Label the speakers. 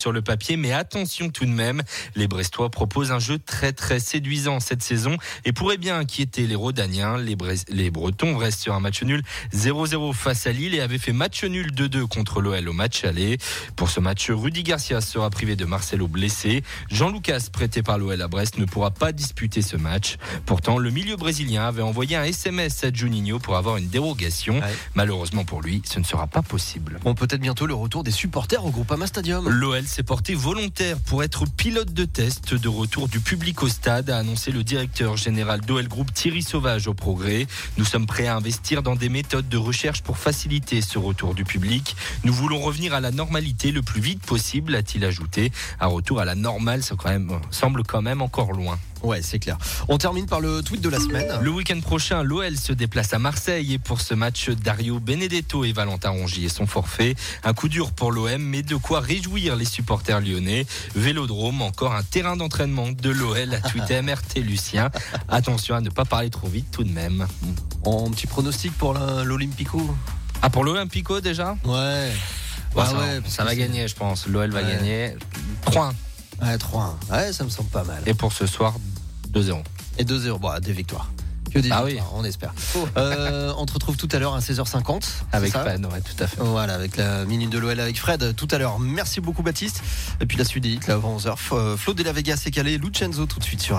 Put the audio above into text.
Speaker 1: sur le papier, mais attention tout de même, les Brestois proposent un jeu très très séduisant cette saison et pourrait bien inquiéter les Rodaniens. Les, les Bretons restent sur un match nul 0-0 face à Lille et avaient fait match nul 2-2 contre l'OL au match aller. Pour ce match, Rudy Garcia sera privé de Marcelo blessé. Jean Lucas, prêté par l'OL à Brest, ne pourra pas disputer ce match. Pourtant, le milieu brésilien avait envoyé un SMS à Juninho pour avoir une dérogation. Malheureusement pour lui, ce ne sera pas possible.
Speaker 2: Bon, peut-être bientôt le retour des supporters au Groupama Stadium.
Speaker 1: L'OL s'est porté volontaire pour être pilote de test de retour du public au stade, a annoncé le directeur général d'OL Group Thierry Sauvage au progrès. Nous sommes prêts à investir dans des méthodes de recherche pour faciliter ce retour du public. Nous voulons revenir à la normalité le plus vite possible, a-t-il ajouté. Un retour à la normale, ça quand même, semble quand même encore loin.
Speaker 2: Ouais, c'est clair. On termine par le tweet de la semaine.
Speaker 1: Le week-end prochain, l'OL se déplace à Marseille et pour ce match, Dario Benedetto et Valentin Rongier sont forfaits. Un coup dur pour l'OM, mais de quoi réjouir les supporters lyonnais. Vélodrome, encore un terrain d'entraînement de l'OL, a tweeté MRT Lucien. Attention à ne pas parler trop vite tout de même.
Speaker 2: En petit pronostic pour l'Olympico?
Speaker 1: Ah, pour l'Olympico déjà?
Speaker 2: Ouais.
Speaker 1: Ça, ouais, ça va gagner, je pense. L'OL va gagner 3-1.
Speaker 2: Ouais, 3-1. Ouais, ça me semble pas mal.
Speaker 1: Et pour ce soir, 2-0.
Speaker 2: Et 2-0, bon, des victoires. Que des ah victoires, oui. on espère. Euh, on te retrouve tout à l'heure à 16h50.
Speaker 1: Avec Fred, ouais, tout à fait.
Speaker 2: Voilà, avec la minute de l'OL avec Fred tout à l'heure. Merci beaucoup, Baptiste. Et puis la suite des hits, là, avant 11h. Flo de la Vega, c'est calé. Lucenzo, tout de suite sur